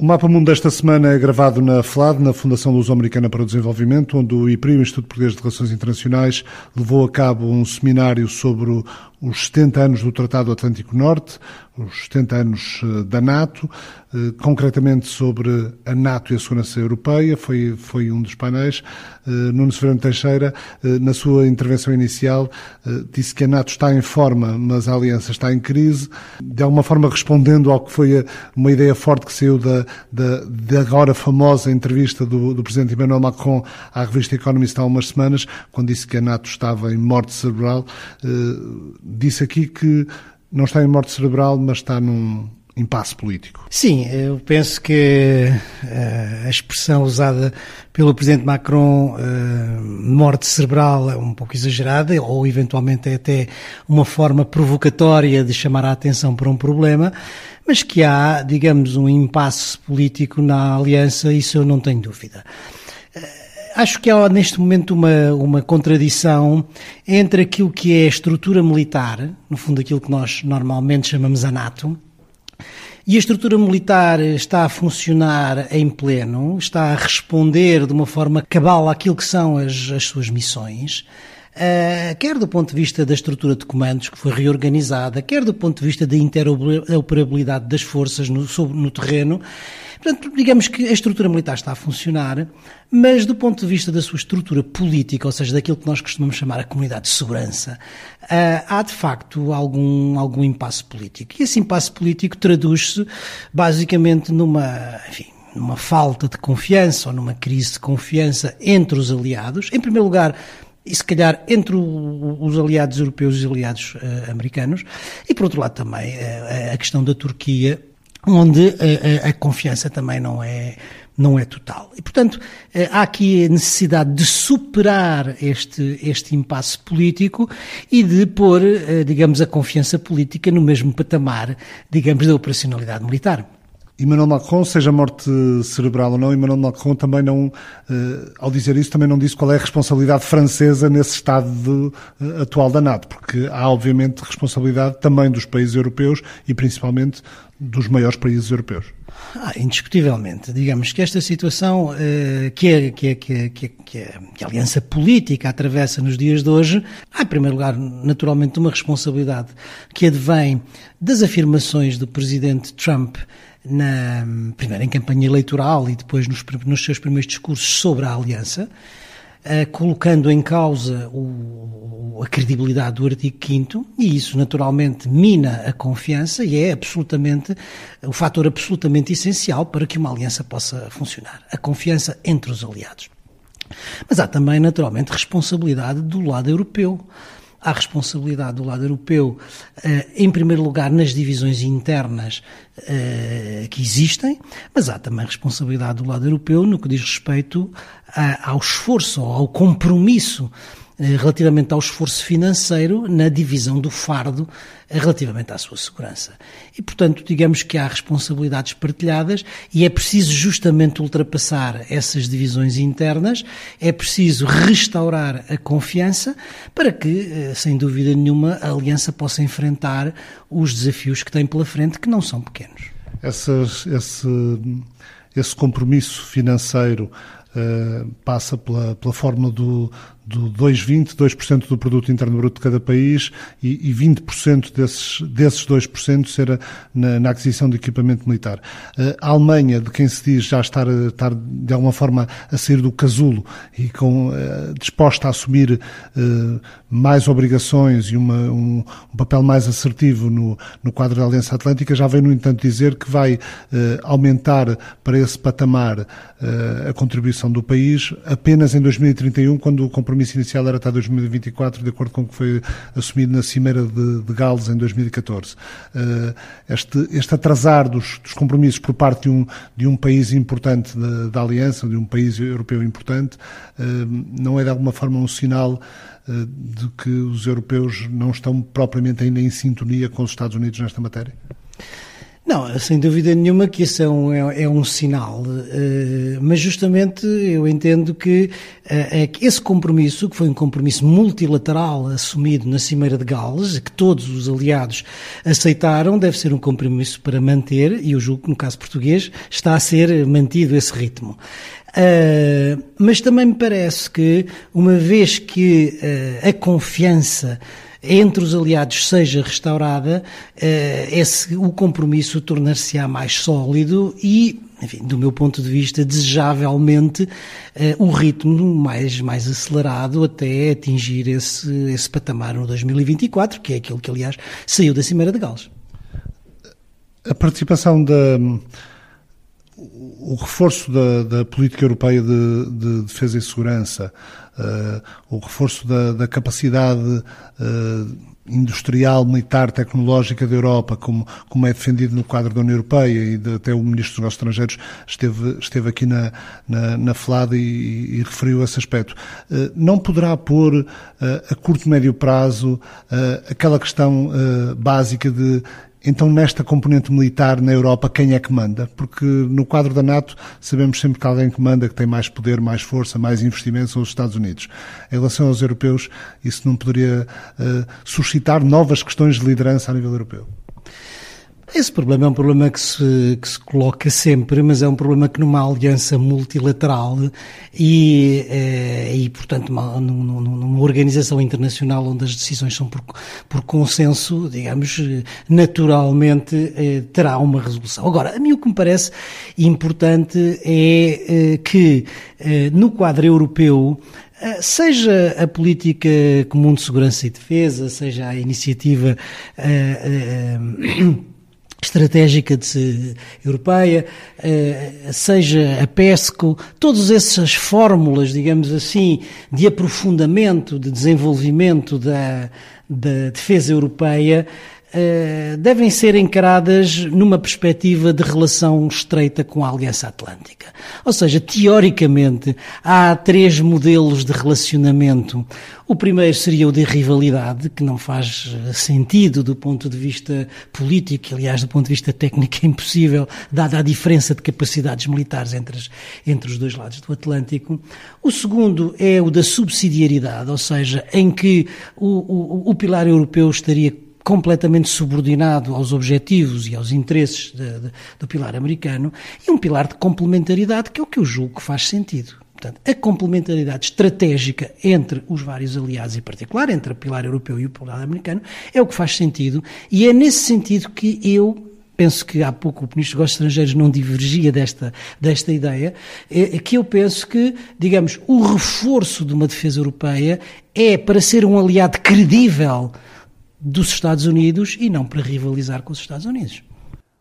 O Mapa Mundo desta semana é gravado na FLAD, na Fundação Luso-Americana para o Desenvolvimento, onde o IPRI, o Instituto Português de Relações Internacionais, levou a cabo um seminário sobre os 70 anos do Tratado Atlântico Norte, os 70 anos eh, da NATO, eh, concretamente sobre a NATO e a segurança europeia, foi, foi um dos painéis. Eh, Nuno Severino Teixeira, na sua intervenção inicial, disse que a NATO está em forma, mas a Aliança está em crise, de alguma forma respondendo ao que foi uma ideia forte que saiu da, da, da agora famosa entrevista do, do Presidente Emmanuel Macron à revista Economist há umas semanas, quando disse que a NATO estava em morte cerebral disse aqui que não está em morte cerebral, mas está num impasse político. Sim, eu penso que uh, a expressão usada pelo Presidente Macron, uh, morte cerebral, é um pouco exagerada, ou eventualmente é até uma forma provocatória de chamar a atenção para um problema, mas que há, digamos, um impasse político na aliança, isso eu não tenho dúvida. Acho que há neste momento uma, uma contradição entre aquilo que é a estrutura militar, no fundo aquilo que nós normalmente chamamos a NATO, e a estrutura militar está a funcionar em pleno, está a responder de uma forma cabal àquilo que são as, as suas missões. Uh, quer do ponto de vista da estrutura de comandos que foi reorganizada, quer do ponto de vista da interoperabilidade das forças no, sobre, no terreno, Portanto, digamos que a estrutura militar está a funcionar, mas do ponto de vista da sua estrutura política, ou seja, daquilo que nós costumamos chamar a comunidade de segurança, ah, há de facto algum, algum impasse político. E esse impasse político traduz-se basicamente numa, enfim, numa falta de confiança ou numa crise de confiança entre os aliados. Em primeiro lugar, e se calhar entre os aliados europeus e os aliados uh, americanos, e por outro lado também uh, a questão da Turquia onde a, a, a, confiança também não é, não é total. E, portanto, eh, há aqui a necessidade de superar este, este impasse político e de pôr, eh, digamos, a confiança política no mesmo patamar, digamos, da operacionalidade militar. Emmanuel Macron, seja morte cerebral ou não, Emmanuel Macron também não, eh, ao dizer isso, também não disse qual é a responsabilidade francesa nesse estado de, atual da NATO, porque há, obviamente, responsabilidade também dos países europeus e, principalmente, dos maiores países europeus. Ah, indiscutivelmente. Digamos que esta situação eh, que, é, que, é, que, é, que, que, que, a aliança política atravessa nos dias de hoje, há, em primeiro lugar, naturalmente, uma responsabilidade que advém das afirmações do presidente Trump na, primeiro em campanha eleitoral e depois nos, nos seus primeiros discursos sobre a aliança, uh, colocando em causa o, a credibilidade do artigo 5 e isso naturalmente mina a confiança e é absolutamente o fator absolutamente essencial para que uma aliança possa funcionar, a confiança entre os aliados. Mas há também naturalmente responsabilidade do lado europeu. Há responsabilidade do lado europeu, eh, em primeiro lugar, nas divisões internas eh, que existem, mas há também responsabilidade do lado europeu no que diz respeito ao esforço, ao compromisso relativamente ao esforço financeiro na divisão do fardo eh, relativamente à sua segurança. E, portanto, digamos que há responsabilidades partilhadas e é preciso justamente ultrapassar essas divisões internas, é preciso restaurar a confiança para que, eh, sem dúvida nenhuma, a Aliança possa enfrentar os desafios que tem pela frente, que não são pequenos. Essas, esse, esse compromisso financeiro uh, passa pela, pela fórmula do, do 2,20%, 2% do produto interno bruto de cada país e, e 20% desses, desses 2% ser na, na, aquisição de equipamento militar. Uh, a Alemanha, de quem se diz já estar, estar de alguma forma a sair do casulo e com, uh, disposta a assumir uh, mais obrigações e uma, um, um, papel mais assertivo no, no quadro da Aliança Atlântica, já vem, no entanto, dizer que vai aumentar para esse patamar a contribuição do país apenas em 2031, quando o compromisso compromisso inicial era até 2024, de acordo com o que foi assumido na Cimeira de, de Gales em 2014. Uh, este, este atrasar dos, dos, compromissos por parte de um, de um país importante da, da Aliança, de um país europeu importante, uh, não é de alguma forma um sinal uh, de que os europeus não estão propriamente ainda em sintonia com os Estados Unidos nesta matéria? Não, sem dúvida nenhuma que isso é um, é, é um sinal, uh, mas justamente eu entendo que, uh, esse compromisso, que foi um compromisso multilateral assumido na Cimeira de Gales, que todos os aliados aceitaram, deve ser um compromisso para manter, e eu julgo que no caso português está a ser mantido esse ritmo. Uh, mas também me parece que, uma vez que a confiança entre os aliados seja restaurada, eh, esse, o compromisso tornar-se-á mais sólido e enfim, do meu ponto de vista, desejavelmente o ritmo mais, mais acelerado até atingir esse, esse patamar no 2024, que é aquilo que, aliás, saiu da Cimeira de Gales. A participação da. O reforço da, da política europeia de, de defesa e segurança uh, o reforço da, da capacidade uh, industrial, militar, tecnológica da Europa, como, como é defendido no quadro da União Europeia, e de, até o Ministro dos Negócios Estrangeiros esteve, esteve aqui na, na, na FLAD e, e, referiu esse aspecto. Uh, não poderá pôr a curto médio prazo aquela questão básica de então, nesta componente militar na Europa, quem é que manda? Porque no quadro da NATO sabemos sempre que alguém que manda, que tem mais poder, mais força, mais investimentos, são os Estados Unidos. Em relação aos europeus, isso não poderia uh, suscitar novas questões de liderança a nível europeu? Esse problema é um problema que se, que se coloca sempre, mas é um problema que numa aliança multilateral e, eh, e portanto, numa, numa, organização internacional onde as decisões são por, por consenso, digamos, naturalmente eh, terá uma resolução. Agora, a mim o que me parece importante é eh, que no quadro europeu Seja a política comum de segurança e defesa, seja a iniciativa uh, uh, estratégica de, europeia, eh, seja a PESCO, todas essas fórmulas, digamos assim, de aprofundamento, de desenvolvimento da, da defesa europeia, devem ser encaradas numa perspectiva de relação estreita com a Aliança Atlântica. Ou seja, teoricamente, há três modelos de relacionamento. O primeiro seria o de rivalidade, que não faz eh, sentido do ponto de vista político, aliás, do ponto de vista técnico é impossível, dada a diferença de capacidades militares entre, as, entre os dois lados do Atlântico. O segundo é o da subsidiariedade, ou seja, em que o, o, o pilar europeu estaria completamente subordinado aos objetivos e aos interesses de, de, do pilar americano, e um pilar de complementaridade, que é o que eu julgo que faz sentido. Portanto, a complementaridade estratégica entre os vários aliados, em particular entre o pilar europeu e o pilar americano, é o que faz sentido, e é nesse sentido que eu penso que há pouco o Ministro dos Negócios Estrangeiros não divergia desta, desta ideia, é, que eu penso que, digamos, o reforço de uma defesa europeia é para ser um aliado credível dos Estados Unidos e não para rivalizar com os Estados Unidos.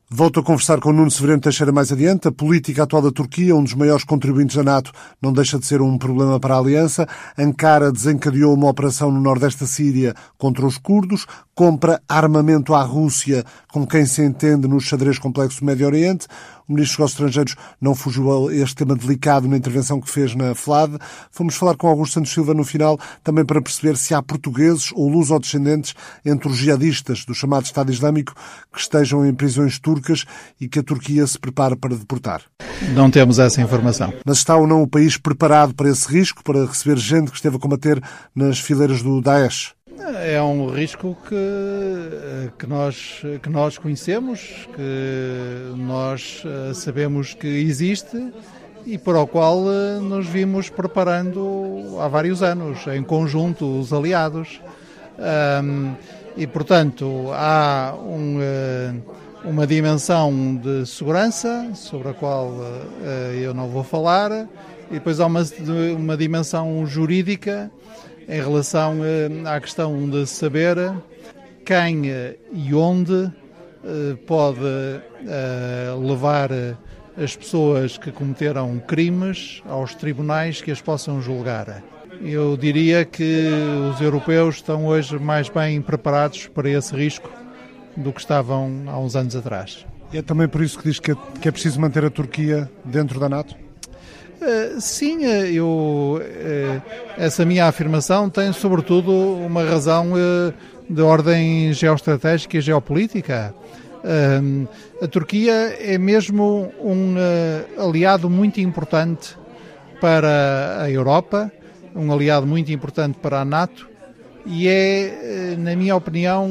Volto a conversar com Nuno Severino Teixeira mais adiante. A política atual da Turquia, um dos maiores contribuintes da NATO, não deixa de ser um problema para a aliança. Ankara desencadeou uma operação no nordeste da Síria contra os curdos, compra armamento à Rússia, com quem se entende no xadrez complexo do Médio Oriente. O Ministro dos Negócios Estrangeiros não fugiu a este tema delicado na intervenção que fez na FLAD. Fomos falar com Augusto Santos Silva no final, também para perceber se há portugueses ou luso-descendentes entre os jihadistas do chamado Estado Islâmico que estejam em prisões turcas e que a Turquia se prepara para deportar. Não temos essa informação. Mas está ou não o país preparado para esse risco, para receber gente que esteve a combater nas fileiras do Daesh? É um risco que, que, nós, que nós conhecemos, que nós eh, sabemos que existe e para o qual eh, nos vimos preparando há vários anos, em conjunto, os aliados. Um, e, portanto, há um, eh, uma dimensão de segurança sobre a qual eu não vou falar, e depois há uma, uma dimensão jurídica em relação eh, à questão de saber quem eh, e onde eh, pode levar as pessoas que cometeram crimes aos tribunais que as possam julgar. Eu diria que os europeus estão hoje mais bem preparados para esse risco do que estavam há uns anos atrás. É também por isso que diz que é, que é preciso manter a Turquia dentro da NATO? Uh, sim, eu, uh, essa minha afirmação tem sobretudo uma razão de ordem geoestratégica e geopolítica. a Turquia é mesmo um aliado muito importante para a Europa, um aliado muito importante para a NATO e é, na minha opinião,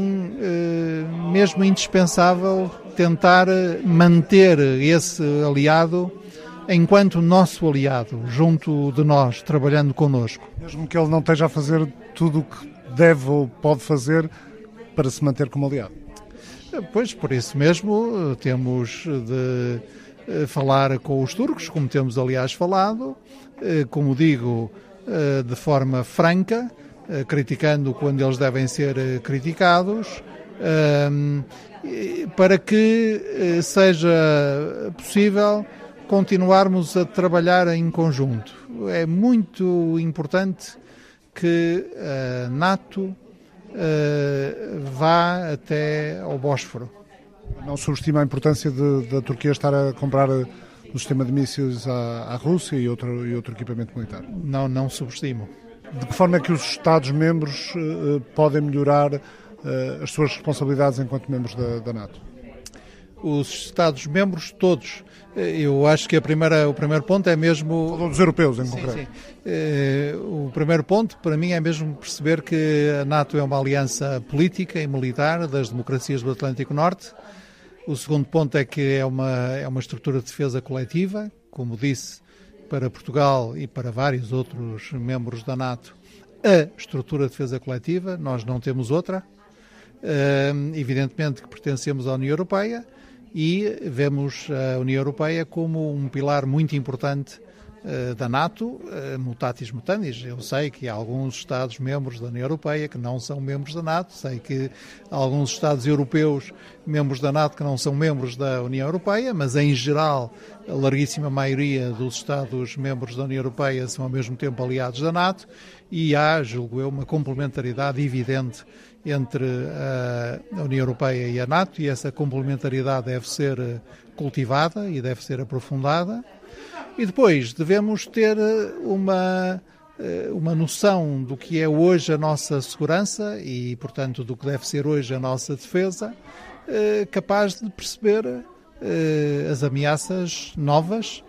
mesmo indispensável tentar manter esse aliado enquanto nosso aliado, junto de nós, trabalhando connosco. Mesmo que ele não esteja a fazer tudo o que deve ou pode fazer para se manter como aliado. Pois, por isso mesmo, temos de eh, falar com os turcos, como temos aliás falado, eh, como digo, eh, de forma franca, criticando quando eles devem ser criticados, para que seja possível continuarmos a trabalhar em conjunto. É muito importante que a NATO uh, vá até ao Bósforo. Não subestima a importância da Turquia estar a comprar o sistema de mísseis à, à Rússia e outro, e outro equipamento militar? Não, não subestimo. De que forma é que os Estados-membros uh, podem melhorar uh, as suas responsabilidades enquanto membros da, da NATO? Os Estados-membros todos eu acho que a primeira, o primeiro ponto é mesmo. Falou dos europeus, em sim, concreto. Sim. Eh, o primeiro ponto, para mim, é mesmo perceber que a NATO é uma aliança política e militar das democracias do Atlântico Norte. O segundo ponto é que é uma, é uma estrutura de defesa coletiva, como disse, para Portugal e para vários outros membros da NATO, a estrutura de defesa coletiva, nós não temos outra. Uh, evidentemente que pertencemos à União Europeia e vemos a União Europeia como um pilar muito importante uh, da NATO, uh, mutatis mutandis. Eu sei que há alguns Estados-membros da União Europeia que não são membros da NATO, sei que há alguns Estados europeus membros da NATO que não são membros da União Europeia, mas em geral a larguíssima maioria dos Estados-membros da União Europeia são ao mesmo tempo aliados da NATO e há, julgo eu, uma complementaridade evidente entre a União Europeia e a NATO e essa complementariedade deve ser eh, cultivada e deve ser aprofundada. E depois devemos ter eh, uma, eh, uma noção do que é hoje a nossa segurança e, portanto, do que deve ser hoje a nossa defesa, capaz de perceber as ameaças novas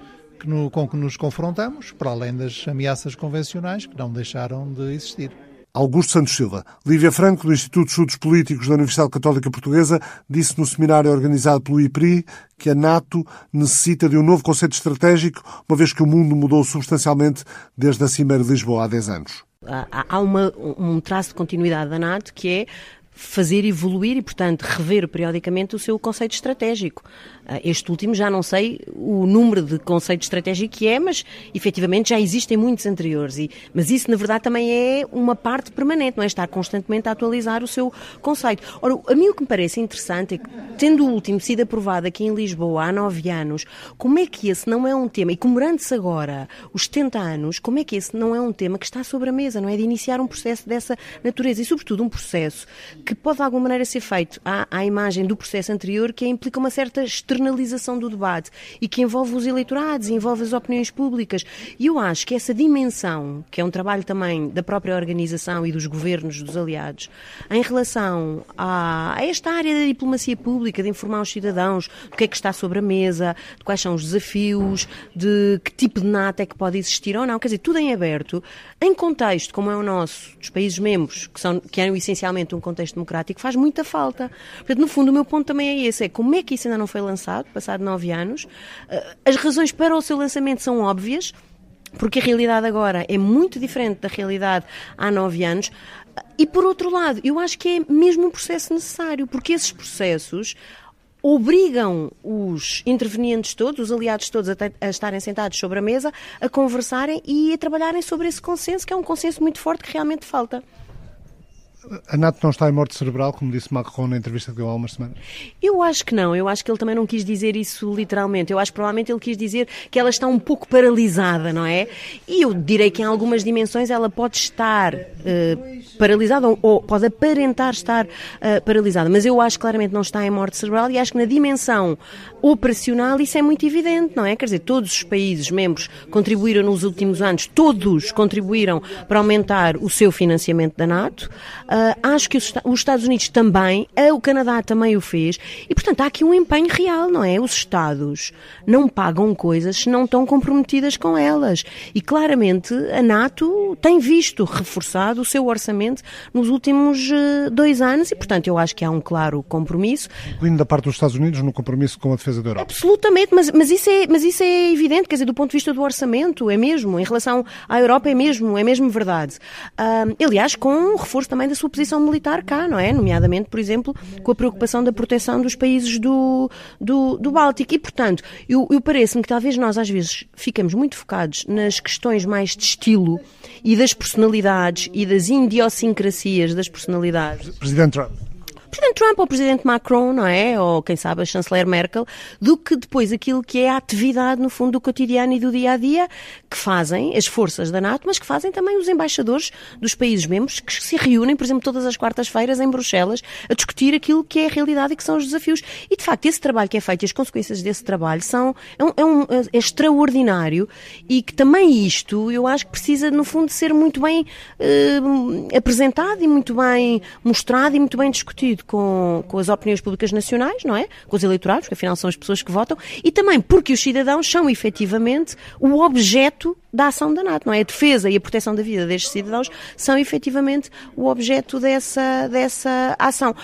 com que nos confrontamos, para além das ameaças convencionais que não deixaram de existir. Augusto Santos Silva. Lívia Franco, do Instituto de Estudos Políticos da Universidade Católica Portuguesa, disse no seminário organizado pelo IPRI que a NATO necessita de um novo conceito estratégico, uma vez que o mundo mudou substancialmente desde a Cimeira de Lisboa há 10 anos. Há uma, um traço de continuidade da NATO que é fazer evoluir e, portanto, rever periodicamente o seu conceito estratégico. Ah, este último já não sei o número de conceito estratégico que é, mas efetivamente já existem muitos anteriores. E, mas isso, na verdade, também é uma parte permanente, não é? Estar constantemente a atualizar o seu conceito. Ora, a mim o que me parece interessante é que, tendo o último sido aprovado aqui em Lisboa há nove anos, como é que esse não é um tema, e comemorando-se agora os 70 anos, como é que esse não é um tema que está sobre a mesa, não é? De iniciar um processo dessa natureza e, sobretudo, um processo que pode de alguma maneira ser feito à, à imagem do processo anterior, que implica uma certa externalização do debate e que envolve os eleitorados, envolve as opiniões públicas. E eu acho que essa dimensão, que é um trabalho também da própria organização e dos governos dos aliados, em relação a, a esta área da diplomacia pública, de informar os cidadãos do que é que está sobre a mesa, de quais são os desafios, de que tipo de NATO é que pode existir ou não, quer dizer, tudo em aberto, em contexto como é o nosso, dos países membros, que, são, que eram essencialmente um contexto democrático, faz muita falta. Portanto, no fundo, o meu ponto também é esse: é como é que isso ainda não foi lançado, passado nove anos? Eh, as razões para o seu lançamento são óbvias. Porque a realidade agora é muito diferente da realidade há nove anos. E por outro lado, eu acho que é mesmo um processo necessário, porque esses processos obrigam os intervenientes todos, os aliados todos, a, estarem sentados sobre a mesa, a conversarem e a trabalharem sobre esse consenso, que é um consenso muito forte que realmente falta. A NATO não está em morte cerebral, como disse Macron na entrevista que deu há umas? Eu acho que não. Eu acho que ele também não quis dizer isso literalmente. Eu acho que provavelmente ele quis dizer que ela está um pouco paralisada, não é? E eu direi que em algumas dimensões ela pode estar uh, paralisada ou, ou, pode aparentar estar uh, paralisada. Mas eu acho que claramente não está em morte cerebral e acho que na dimensão operacional isso é muito evidente, não é? Quer dizer, todos os países membros contribuíram nos últimos anos, todos contribuíram para aumentar o seu financiamento da NATO. Uh, acho que os, os, Estados Unidos também, uh, o Canadá também o fez, e portanto há aqui um empenho real, não é? Os Estados não pagam coisas se não estão comprometidas com elas. E claramente a NATO tem visto reforçado o seu orçamento nos últimos uh, dois anos, e portanto eu acho que há um claro compromisso. Incluindo da parte dos Estados Unidos no compromisso com a defesa da Europa. Absolutamente, mas, mas, isso é, mas isso é evidente, quer dizer, do ponto de vista do orçamento, é mesmo, em relação à Europa é mesmo, é mesmo verdade. aliás, com um reforço também da sua posição militar cá, não é? Nomeadamente, por exemplo, com a preocupação da proteção dos países do, do, do Báltico. E, portanto, eu, eu parece-me que talvez nós às vezes ficamos muito focados nas questões mais de estilo e das personalidades e das idiosincrasias das personalidades. Presidente Trump. Presidente Trump ou Presidente Macron, não é? Ou quem sabe a Chanceler Merkel, do que depois aquilo que é a atividade, no fundo, do cotidiano e do dia a dia que fazem as forças da NATO, mas que fazem também os embaixadores dos países membros que se reúnem, por exemplo, todas as quartas-feiras em Bruxelas a discutir aquilo que é a realidade e que são os desafios. E de facto, esse trabalho que é feito e as consequências desse trabalho são é, um, é, um, é extraordinário e que também isto eu acho que precisa, no fundo, ser muito bem eh, apresentado e muito bem mostrado e muito bem discutido com, com as opiniões públicas nacionais, não é? Com os eleitorados, porque afinal são as pessoas que votam, e também porque os cidadãos são efetivamente o objeto da ação da NATO, não é? A defesa e a proteção da vida destes cidadãos são efetivamente o objeto dessa, dessa ação.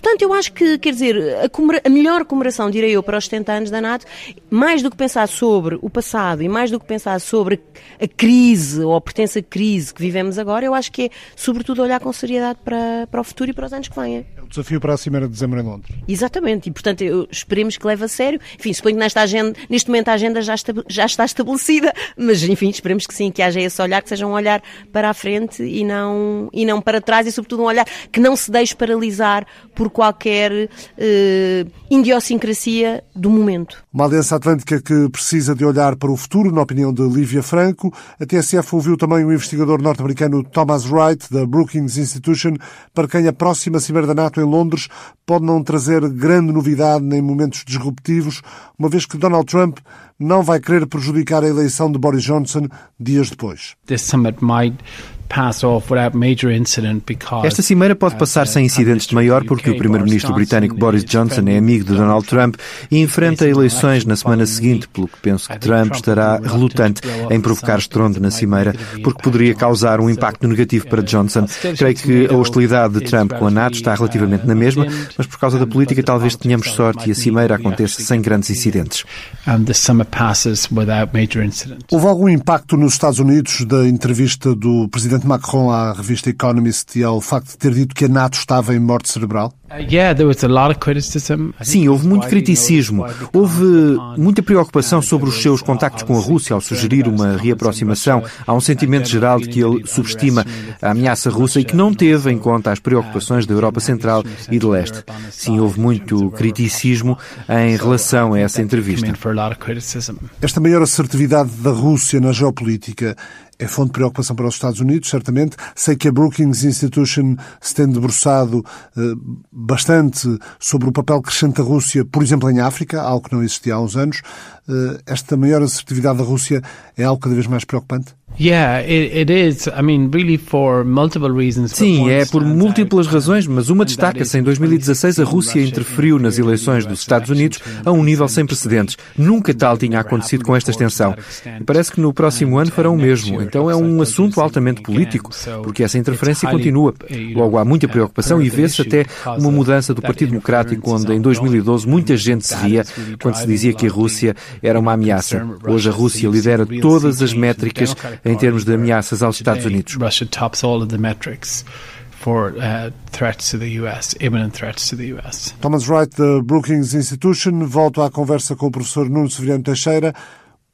Portanto, eu acho que, quer dizer, a, a, melhor comemoração, direi eu, para os 70 anos da NATO, mais do que pensar sobre o passado e mais do que pensar sobre a crise ou a pertença crise que vivemos agora, eu acho que é, sobretudo, olhar com seriedade para, para o futuro e para os anos que vêm. O desafio para a Cimeira de Dezembro em Londres. Exatamente, e portanto, eu, esperemos que leve a sério. Enfim, suponho que nesta agenda, neste momento a agenda já está, já está estabelecida, mas enfim, esperemos que sim, que haja esse olhar, que seja um olhar para a frente e não, e não para trás e, sobretudo, um olhar que não se deixe paralisar por qualquer uh, idiosincrasia do momento. Uma aliança atlântica que precisa de olhar para o futuro, na opinião de Lívia Franco. A TSF ouviu também o investigador norte-americano Thomas Wright, da Brookings Institution, para quem a próxima Cimeira da NATO em Londres pode não trazer grande novidade nem momentos disruptivos, uma vez que Donald Trump não vai querer prejudicar a eleição de Boris Johnson dias depois. This summit might esta cimeira pode passar sem incidentes de maior porque o primeiro-ministro britânico Boris Johnson é amigo de Donald Trump e enfrenta eleições na semana seguinte, pelo que penso que Trump estará relutante em provocar estrondo na cimeira, porque poderia causar um impacto negativo para Johnson. Creio que a hostilidade de Trump com a NATO está relativamente na mesma, mas por causa da política talvez tenhamos sorte e a cimeira aconteça sem grandes incidentes. Houve algum impacto nos Estados Unidos da entrevista do presidente presidente Macron à revista Economist e ao facto de ter dito que a NATO estava em morte cerebral? Sim, houve muito criticismo. Houve muita preocupação sobre os seus contactos com a Rússia ao sugerir uma reaproximação. Há um sentimento geral de que ele subestima a ameaça russa e que não teve em conta as preocupações da Europa Central e do Leste. Sim, houve muito criticismo em relação a essa entrevista. Esta maior assertividade da Rússia na geopolítica é fonte de preocupação para os Estados Unidos, certamente. Sei que a Brookings Institution se tem debruçado eh, bastante sobre o papel crescente da Rússia, por exemplo, em África, algo que não existia há uns anos. Eh, esta maior assertividade da Rússia é algo cada vez mais preocupante? Sim, é por múltiplas razões, mas uma destaca-se. Em 2016, a Rússia interferiu nas eleições dos Estados Unidos a um nível sem precedentes. Nunca tal tinha acontecido com esta extensão. E parece que no próximo ano farão o mesmo. Então é um assunto altamente político, porque essa interferência continua. Logo, há muita preocupação e vê-se até uma mudança do Partido Democrático, onde em 2012 muita gente se ria quando se dizia que a Rússia era uma ameaça. Hoje a Rússia lidera todas as métricas em termos de ameaças aos Estados Unidos. For, uh, threats to the US, imminent threats to the US. Thomas Wright, da Brookings Institution. Volto à conversa com o professor Nuno Severiano Teixeira.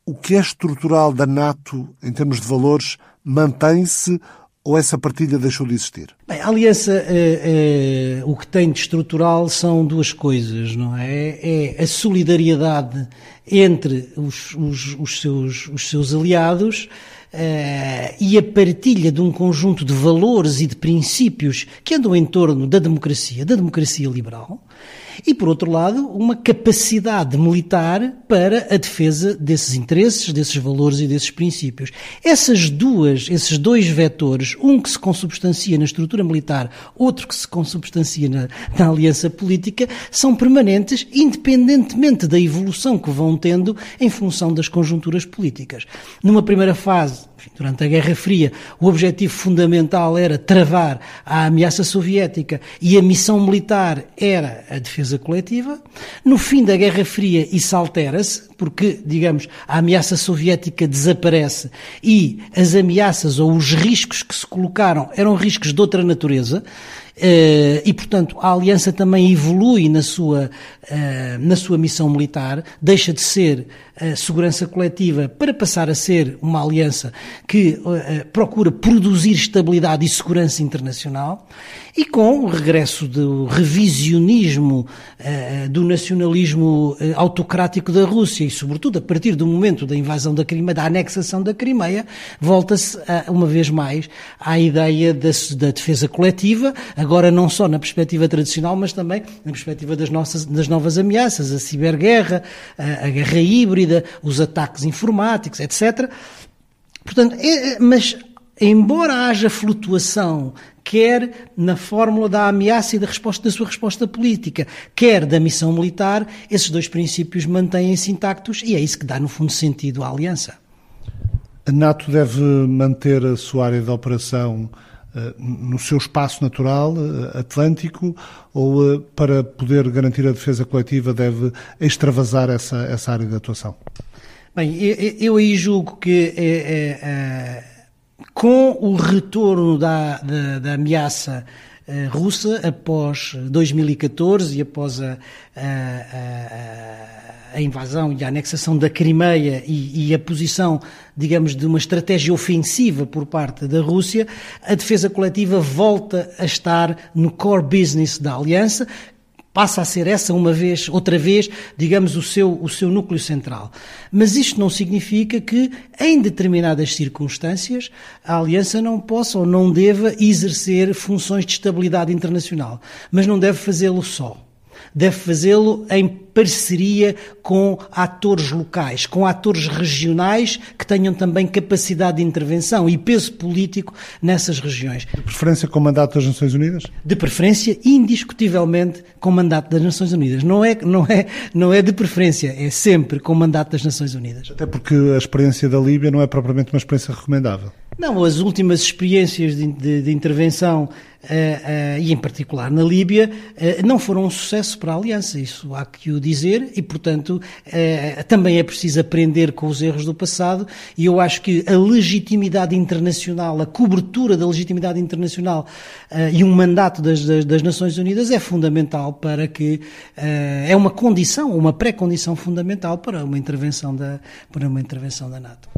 O que é estrutural da NATO em termos de valores mantém-se ou essa partilha deixou de existir? Bem, a aliança, é, é, o que tem de estrutural são duas coisas, não é? É a solidariedade entre os, os, os, seus, os seus aliados Uh, e a partilha de um conjunto de valores e de princípios que andam em torno da democracia, da democracia liberal, E, por outro lado, uma capacidade militar para a defesa desses interesses, desses valores e desses princípios. Essas duas, esses dois vetores, um que se consubstancia na estrutura militar, outro que se consubstancia na, na aliança política, são permanentes, independentemente da evolução que vão tendo em função das conjunturas políticas. Numa primeira fase, durante a Guerra Fria, o objetivo fundamental era travar a ameaça soviética e a missão militar era a defesa coletiva. No fim da Guerra Fria, isso altera-se, porque, digamos, a ameaça soviética desaparece e as ameaças ou os riscos que se colocaram eram riscos de outra natureza. Uh, e, portanto, a Aliança também evolui na sua, uh, na sua missão militar, deixa de ser segurança coletiva para passar a ser uma aliança que uh, procura produzir estabilidade e segurança internacional e com o regresso do revisionismo uh, do nacionalismo uh, autocrático da Rússia e, sobretudo, a partir do momento da invasão da Crimeia, da anexação da Crimeia, volta-se uma vez mais à ideia da, defesa coletiva, agora não só na perspectiva tradicional, mas também na perspectiva das, nossas, das novas ameaças, a ciberguerra, a, guerra híbrida, os ataques informáticos, etc. Portanto, mas embora haja flutuação quer na fórmula da ameaça e da resposta da sua resposta política, quer da missão militar, esses dois princípios mantêm-se intactos e é isso que dá, no fundo, sentido à aliança. A NATO deve manter a sua área de operação uh, no seu espaço natural, uh, atlântico, ou uh, para poder garantir a defesa coletiva deve extravasar essa, essa área de atuação? Bem, eu, eu aí julgo que é, é, é com o retorno da, da, da ameaça uh, russa após 2014 e após a, a, a, a, invasão e a anexação da Crimeia e, e, a posição, digamos, de uma estratégia ofensiva por parte da Rússia, a defesa coletiva volta a estar no core business da aliança, passa a ser essa uma vez, outra vez, digamos, o seu, o seu núcleo central. Mas isto não significa que, em determinadas circunstâncias, a Aliança não possa ou não deva exercer funções de estabilidade internacional. Mas não deve fazê-lo só deve fazê-lo em parceria com atores locais, com atores regionais que tenham também capacidade de intervenção e peso político nessas regiões. De preferência com mandato das Nações Unidas? De preferência, indiscutivelmente, com mandato das Nações Unidas. Não é, não é, não é de preferência, é sempre com mandato das Nações Unidas. Até porque a experiência da Líbia não é propriamente uma experiência recomendável. Não, as últimas experiências de, de, de intervenção, uh, uh, e em particular na Líbia, uh, não foram um sucesso para a Aliança, isso há que o dizer, e portanto também é preciso aprender com os erros do passado, e eu acho que a legitimidade internacional, a cobertura da legitimidade internacional e um mandato das, das, das, Nações Unidas é fundamental para que, é uma condição, uma pré-condição fundamental para uma intervenção da, para uma intervenção da NATO.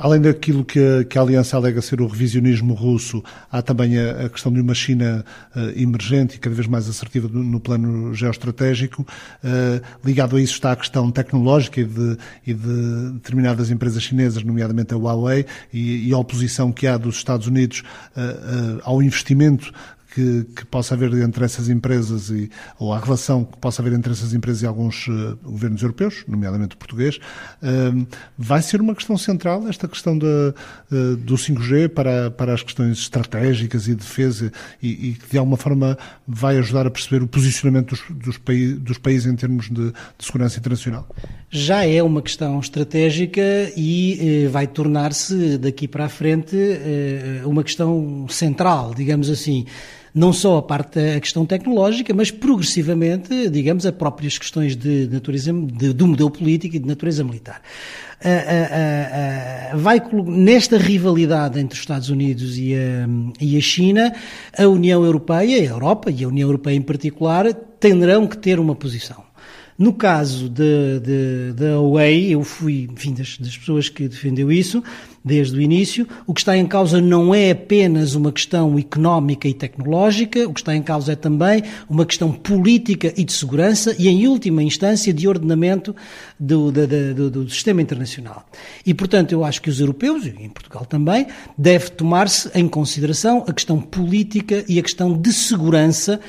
Além daquilo que a, que a, Aliança alega ser o revisionismo russo, há também a, a questão de uma China uh, emergente e cada vez mais assertiva no, no plano geoestratégico. Uh, ligado a isso está a questão tecnológica e de, e de determinadas empresas chinesas, nomeadamente a Huawei, e, e, a oposição que há dos Estados Unidos uh, ao investimento que, que, possa haver entre essas empresas e, ou a relação que possa haver entre essas empresas e alguns uh, governos europeus, nomeadamente o português, uh, vai ser uma questão central esta questão uh, do 5G para, para as questões estratégicas e defesa e, que de alguma forma vai ajudar a perceber o posicionamento dos, dos, paí dos países em termos de, de, segurança internacional? Já é uma questão estratégica e vai tornar-se daqui para a frente uma questão central, digamos assim não só a parte da questão tecnológica, mas progressivamente, digamos, as próprias questões de natureza, de, do modelo político e de natureza militar. Uh, uh, uh, vai nesta rivalidade entre os Estados Unidos e a, e a China, a União Europeia, a Europa e a União Europeia em particular, terão que ter uma posição. No caso da Huawei, eu fui, enfim, das, das pessoas que defendeu isso, desde o início. O que está em causa não é apenas uma questão económica e tecnológica, o que está em causa é também uma questão política e de segurança e, em última instância, de ordenamento do, do, do, do sistema internacional. E, portanto, eu acho que os europeus, e em Portugal também, deve tomar-se em consideração a questão política e a questão de segurança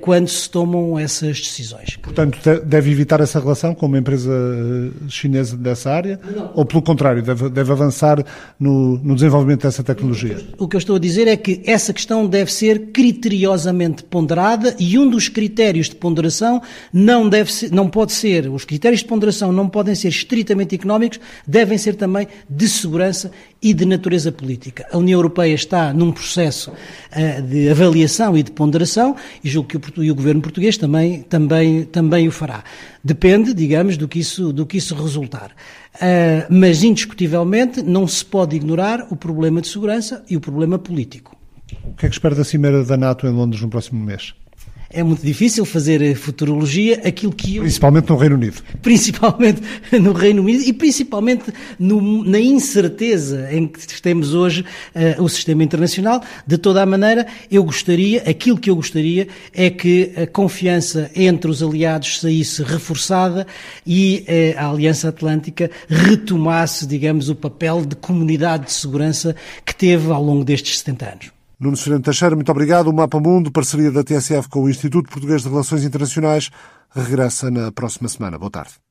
quando se tomam essas decisões. Portanto, deve evitar essa relação com uma empresa eh, chinesa dessa área? Não. Ou, pelo contrário, deve, deve avançar no, no, desenvolvimento dessa tecnologia? O que eu estou a dizer é que essa questão deve ser criteriosamente ponderada e um dos critérios de ponderação não, deve ser, não pode ser, os critérios de ponderação não podem ser estritamente económicos, devem ser também de segurança e de natureza política. A União Europeia está num processo uh, de avaliação e de ponderação e julgo que o, e o governo português também, também, também o fará. Depende, digamos, do que isso, do que isso resultar. Uh, mas, indiscutivelmente, não se pode ignorar o problema de segurança e o problema político. O que é que espera da Cimeira da NATO em Londres no próximo mês? É muito difícil fazer eh, futurologia, aquilo que eu... Principalmente no Reino Unido. Principalmente no Reino Unido e principalmente no, na incerteza em que temos hoje uh, o sistema internacional. De toda a maneira, eu gostaria, aquilo que eu gostaria é que a confiança entre os aliados saísse reforçada e uh, a Aliança Atlântica retomasse, digamos, o papel de comunidade de segurança que teve ao longo destes 70 anos. Nuno Sereno Teixeira, muito obrigado. O Mapa Mundo, parceria da TSF com o Instituto Português de Relações Internacionais, regressa na próxima semana. Boa tarde.